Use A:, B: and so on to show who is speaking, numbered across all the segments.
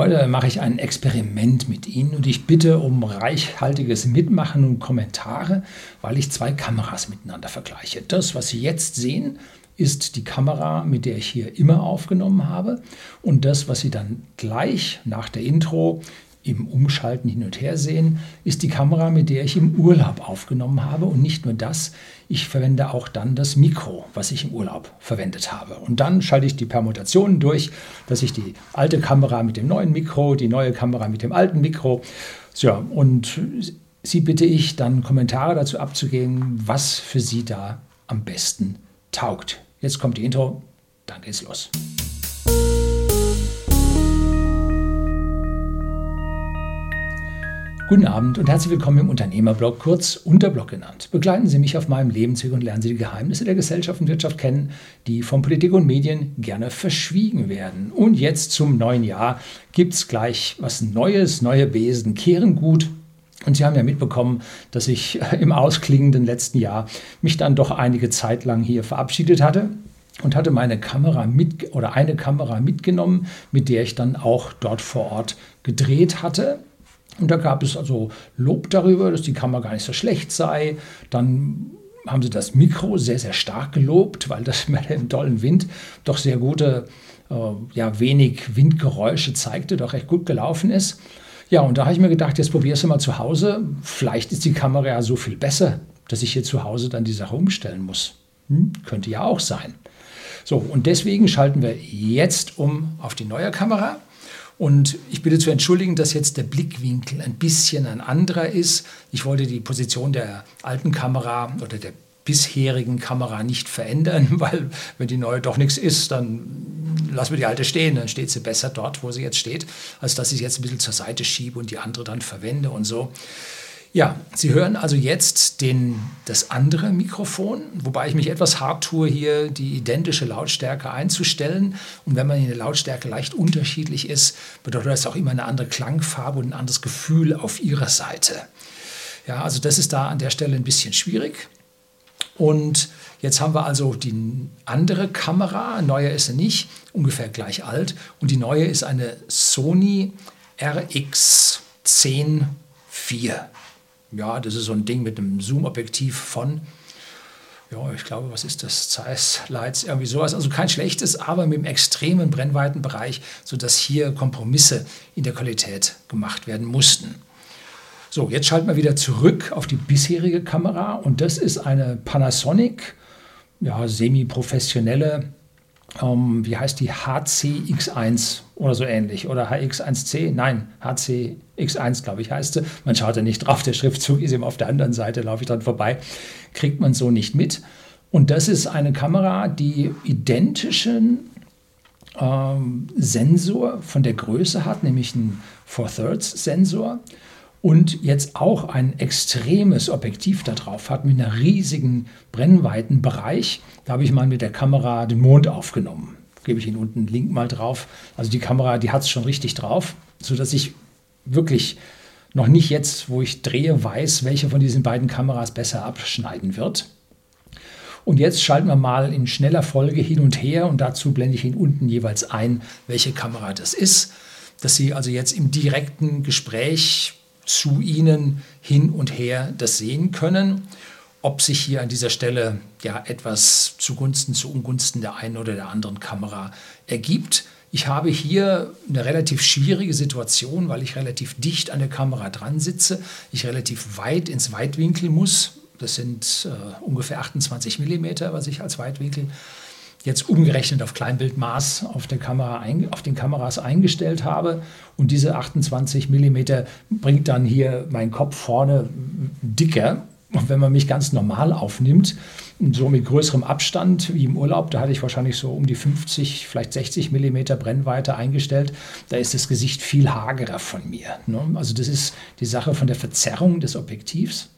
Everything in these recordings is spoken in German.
A: Heute mache ich ein Experiment mit Ihnen und ich bitte um reichhaltiges Mitmachen und Kommentare, weil ich zwei Kameras miteinander vergleiche. Das, was Sie jetzt sehen, ist die Kamera, mit der ich hier immer aufgenommen habe. Und das, was Sie dann gleich nach der Intro im Umschalten hin und her sehen, ist die Kamera, mit der ich im Urlaub aufgenommen habe. Und nicht nur das, ich verwende auch dann das Mikro, was ich im Urlaub verwendet habe. Und dann schalte ich die Permutationen durch, dass ich die alte Kamera mit dem neuen Mikro, die neue Kamera mit dem alten Mikro. Ja, und Sie bitte ich dann Kommentare dazu abzugeben, was für Sie da am besten taugt. Jetzt kommt die Intro, dann geht's los. Guten Abend und herzlich willkommen im Unternehmerblog, kurz Unterblog genannt. Begleiten Sie mich auf meinem Lebensweg und lernen Sie die Geheimnisse der Gesellschaft und Wirtschaft kennen, die von Politik und Medien gerne verschwiegen werden. Und jetzt zum neuen Jahr gibt es gleich was Neues, neue Besen kehren gut. Und Sie haben ja mitbekommen, dass ich im ausklingenden letzten Jahr mich dann doch einige Zeit lang hier verabschiedet hatte und hatte meine Kamera mit oder eine Kamera mitgenommen, mit der ich dann auch dort vor Ort gedreht hatte. Und da gab es also Lob darüber, dass die Kamera gar nicht so schlecht sei. Dann haben sie das Mikro sehr, sehr stark gelobt, weil das mit dem tollen Wind doch sehr gute, äh, ja, wenig Windgeräusche zeigte, doch recht gut gelaufen ist. Ja, und da habe ich mir gedacht, jetzt probierst du mal zu Hause. Vielleicht ist die Kamera ja so viel besser, dass ich hier zu Hause dann die Sache umstellen muss. Hm, könnte ja auch sein. So, und deswegen schalten wir jetzt um auf die neue Kamera. Und ich bitte zu entschuldigen, dass jetzt der Blickwinkel ein bisschen ein anderer ist. Ich wollte die Position der alten Kamera oder der bisherigen Kamera nicht verändern, weil wenn die neue doch nichts ist, dann lassen wir die alte stehen, dann steht sie besser dort, wo sie jetzt steht, als dass ich sie jetzt ein bisschen zur Seite schiebe und die andere dann verwende und so. Ja, Sie hören also jetzt den, das andere Mikrofon, wobei ich mich etwas hart tue, hier die identische Lautstärke einzustellen. Und wenn man in der Lautstärke leicht unterschiedlich ist, bedeutet das auch immer eine andere Klangfarbe und ein anderes Gefühl auf Ihrer Seite. Ja, also das ist da an der Stelle ein bisschen schwierig. Und jetzt haben wir also die andere Kamera, neue ist sie nicht, ungefähr gleich alt. Und die neue ist eine Sony RX10 IV. Ja, das ist so ein Ding mit einem Zoom-Objektiv von, ja, ich glaube, was ist das? Zeiss Lights, irgendwie sowas. Also kein schlechtes, aber mit einem extremen Brennweitenbereich, sodass hier Kompromisse in der Qualität gemacht werden mussten. So, jetzt schalten wir wieder zurück auf die bisherige Kamera und das ist eine Panasonic, ja, semi-professionelle ähm, wie heißt die HCX1 oder so ähnlich oder HX1C? Nein, HCX1 glaube ich heißt sie. Man schaut ja nicht drauf, der Schriftzug ist eben auf der anderen Seite, laufe ich dran vorbei, kriegt man so nicht mit. Und das ist eine Kamera, die identischen ähm, Sensor von der Größe hat, nämlich einen Four-Thirds-Sensor und jetzt auch ein extremes Objektiv da drauf hat mit einer riesigen Brennweitenbereich. Da habe ich mal mit der Kamera den Mond aufgenommen. Gebe ich Ihnen unten einen Link mal drauf. Also die Kamera, die hat es schon richtig drauf, sodass ich wirklich noch nicht jetzt, wo ich drehe, weiß, welche von diesen beiden Kameras besser abschneiden wird. Und jetzt schalten wir mal in schneller Folge hin und her und dazu blende ich Ihnen unten jeweils ein, welche Kamera das ist, dass Sie also jetzt im direkten Gespräch zu ihnen hin und her das sehen können. Ob sich hier an dieser Stelle ja etwas zugunsten, zu Ungunsten der einen oder der anderen Kamera ergibt. Ich habe hier eine relativ schwierige Situation, weil ich relativ dicht an der Kamera dran sitze, ich relativ weit ins Weitwinkel muss. Das sind äh, ungefähr 28 mm, was ich als Weitwinkel jetzt umgerechnet auf Kleinbildmaß auf, der Kamera auf den Kameras eingestellt habe. Und diese 28 mm bringt dann hier meinen Kopf vorne dicker. Und wenn man mich ganz normal aufnimmt, so mit größerem Abstand wie im Urlaub, da hatte ich wahrscheinlich so um die 50, vielleicht 60 mm Brennweite eingestellt, da ist das Gesicht viel hagerer von mir. Ne? Also das ist die Sache von der Verzerrung des Objektivs.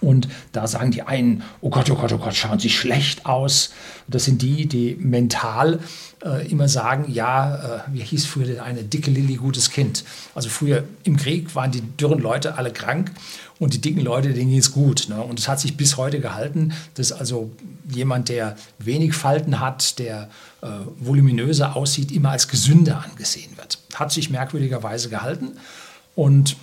A: Und da sagen die einen, oh Gott, oh Gott, oh Gott, schauen sie schlecht aus. Das sind die, die mental äh, immer sagen, ja, äh, wie hieß früher eine dicke Lilly, gutes Kind. Also früher im Krieg waren die dürren Leute alle krank und die dicken Leute, denen ging es gut. Ne? Und es hat sich bis heute gehalten, dass also jemand, der wenig Falten hat, der äh, voluminöser aussieht, immer als gesünder angesehen wird. Hat sich merkwürdigerweise gehalten. Und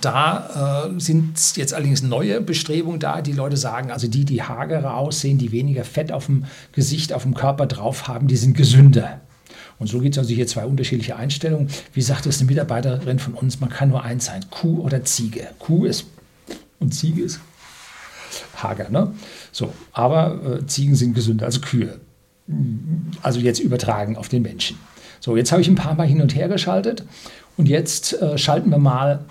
A: da äh, sind jetzt allerdings neue Bestrebungen da. Die Leute sagen, also die, die hagerer aussehen, die weniger Fett auf dem Gesicht, auf dem Körper drauf haben, die sind gesünder. Und so gibt es also hier zwei unterschiedliche Einstellungen. Wie sagt es eine Mitarbeiterin von uns, man kann nur eins sein, Kuh oder Ziege. Kuh ist und Ziege ist hager. Ne? So, aber äh, Ziegen sind gesünder als Kühe. Also jetzt übertragen auf den Menschen. So, jetzt habe ich ein paar Mal hin und her geschaltet und jetzt äh, schalten wir mal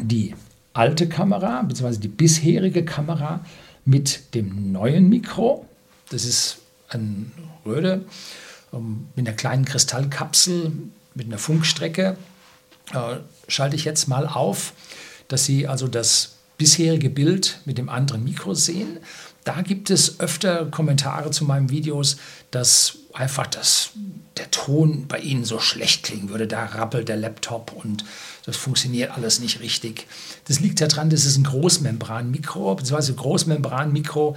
A: die alte Kamera, beziehungsweise die bisherige Kamera mit dem neuen Mikro. Das ist ein Röhre ähm, mit einer kleinen Kristallkapsel, mit einer Funkstrecke. Äh, schalte ich jetzt mal auf, dass Sie also das bisherige Bild mit dem anderen Mikro sehen. Da gibt es öfter Kommentare zu meinen Videos, dass einfach das, der Ton bei Ihnen so schlecht klingen würde. Da rappelt der Laptop und das funktioniert alles nicht richtig. Das liegt daran, dass es ein Großmembranmikro, beziehungsweise Großmembranmikro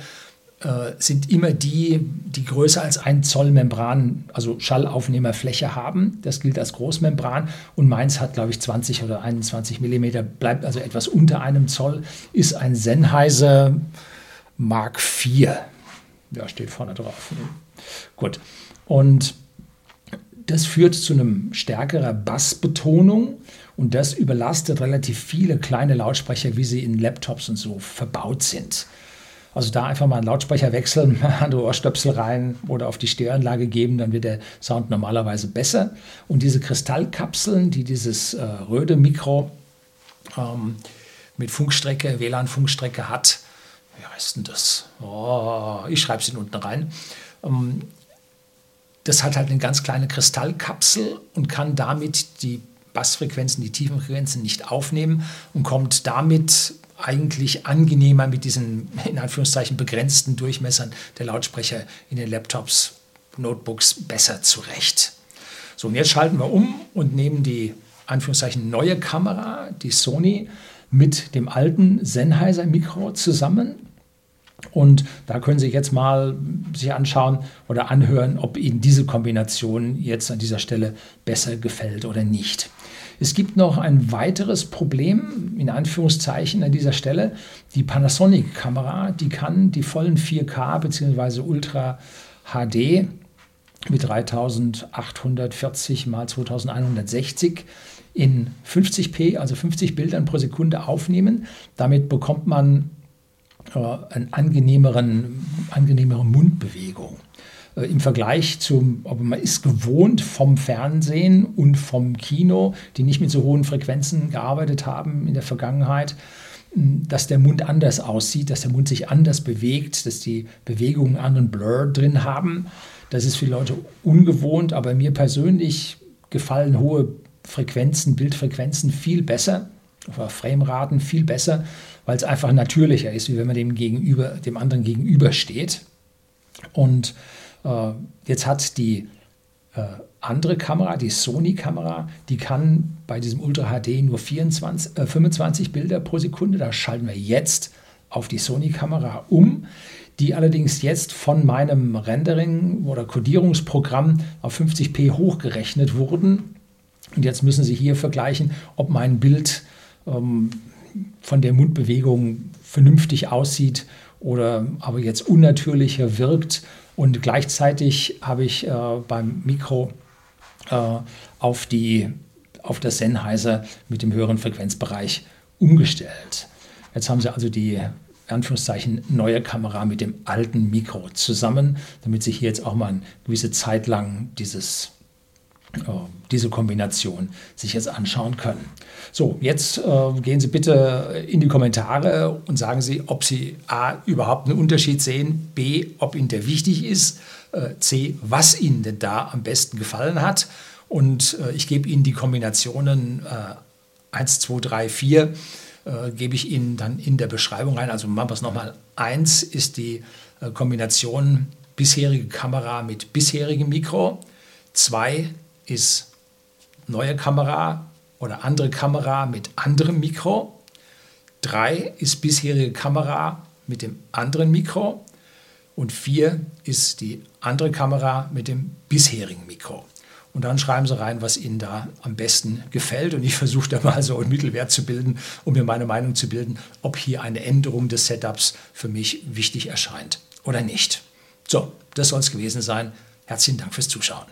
A: sind immer die, die größer als ein Zoll Membran, also Schallaufnehmerfläche haben. Das gilt als Großmembran und meins hat, glaube ich, 20 oder 21 Millimeter, bleibt also etwas unter einem Zoll, ist ein Sennheiser Mark IV. Ja, steht vorne drauf. Gut. Und das führt zu einem stärkerer Bassbetonung und das überlastet relativ viele kleine Lautsprecher, wie sie in Laptops und so verbaut sind. Also da einfach mal einen Lautsprecher wechseln, andere Ohrstöpsel rein oder auf die Stereoanlage geben, dann wird der Sound normalerweise besser. Und diese Kristallkapseln, die dieses äh, Röde-Mikro ähm, mit Funkstrecke, WLAN-Funkstrecke hat, wie heißt denn das? Oh, ich schreibe es unten rein. Ähm, das hat halt eine ganz kleine Kristallkapsel und kann damit die Bassfrequenzen, die tiefen Frequenzen nicht aufnehmen und kommt damit eigentlich angenehmer mit diesen in Anführungszeichen begrenzten Durchmessern der Lautsprecher in den Laptops, Notebooks besser zurecht. So, und jetzt schalten wir um und nehmen die Anführungszeichen neue Kamera, die Sony, mit dem alten Sennheiser Mikro zusammen und da können Sie jetzt mal sich anschauen oder anhören, ob Ihnen diese Kombination jetzt an dieser Stelle besser gefällt oder nicht. Es gibt noch ein weiteres Problem, in Anführungszeichen an dieser Stelle. Die Panasonic-Kamera, die kann die vollen 4K bzw. Ultra HD mit 3840 x 2160 in 50p, also 50 Bildern pro Sekunde aufnehmen. Damit bekommt man äh, eine angenehmeren, angenehmere Mundbewegung. Äh, Im Vergleich zum, aber man ist gewohnt vom Fernsehen und vom Kino, die nicht mit so hohen Frequenzen gearbeitet haben in der Vergangenheit, dass der Mund anders aussieht, dass der Mund sich anders bewegt, dass die Bewegungen einen anderen Blur drin haben. Das ist für Leute ungewohnt, aber mir persönlich gefallen hohe Frequenzen, Bildfrequenzen viel besser, oder Frameraten viel besser, weil es einfach natürlicher ist, wie wenn man dem, gegenüber, dem anderen gegenübersteht. Und jetzt hat die äh, andere Kamera, die Sony-Kamera, die kann bei diesem Ultra HD nur 24, äh, 25 Bilder pro Sekunde. Da schalten wir jetzt auf die Sony-Kamera um, die allerdings jetzt von meinem Rendering- oder Codierungsprogramm auf 50p hochgerechnet wurden. Und jetzt müssen Sie hier vergleichen, ob mein Bild ähm, von der Mundbewegung vernünftig aussieht oder aber jetzt unnatürlicher wirkt. Und gleichzeitig habe ich äh, beim Mikro äh, auf, die, auf das Sennheiser mit dem höheren Frequenzbereich umgestellt. Jetzt haben Sie also die Anführungszeichen neue Kamera mit dem alten Mikro zusammen, damit Sie hier jetzt auch mal eine gewisse Zeit lang dieses diese Kombination sich jetzt anschauen können. So, jetzt äh, gehen Sie bitte in die Kommentare und sagen Sie, ob Sie A, überhaupt einen Unterschied sehen, B, ob Ihnen der wichtig ist, äh, C, was Ihnen denn da am besten gefallen hat. Und äh, ich gebe Ihnen die Kombinationen 1, 2, 3, 4 äh, gebe ich Ihnen dann in der Beschreibung rein. Also machen wir es nochmal. Eins ist die äh, Kombination bisherige Kamera mit bisherigem Mikro. Zwei ist neue Kamera oder andere Kamera mit anderem Mikro. Drei ist bisherige Kamera mit dem anderen Mikro. Und vier ist die andere Kamera mit dem bisherigen Mikro. Und dann schreiben Sie rein, was Ihnen da am besten gefällt. Und ich versuche da mal so einen Mittelwert zu bilden, um mir meine Meinung zu bilden, ob hier eine Änderung des Setups für mich wichtig erscheint oder nicht. So, das soll es gewesen sein. Herzlichen Dank fürs Zuschauen.